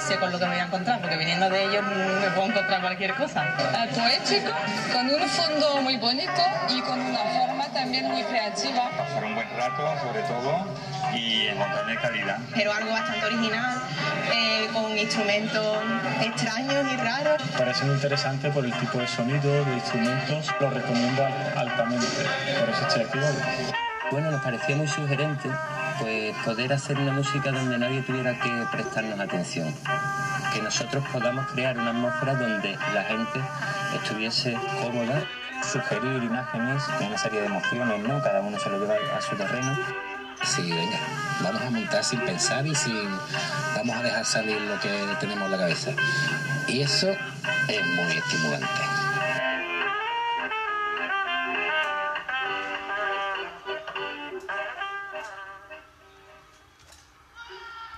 sé con lo que me voy a encontrar, porque viniendo de ellos me puedo encontrar cualquier cosa. Poético, con un fondo muy bonito y con una forma también muy creativa. Pasar un buen rato, sobre todo, y encontrarme calidad. Pero algo bastante original, eh, con instrumentos extraños y raros. Parece muy interesante por el tipo de sonido, de instrumentos. Lo recomiendo altamente, por eso estoy aquí hoy. Bueno, nos parecía muy sugerente poder hacer una música donde nadie tuviera que prestarnos atención. Que nosotros podamos crear una atmósfera donde la gente estuviese cómoda. Sugerir imágenes, una serie de emociones, ¿no? Cada uno se lo lleva a su terreno. Sí, venga, vamos a montar sin pensar y sin... Vamos a dejar salir lo que tenemos en la cabeza. Y eso es muy estimulante.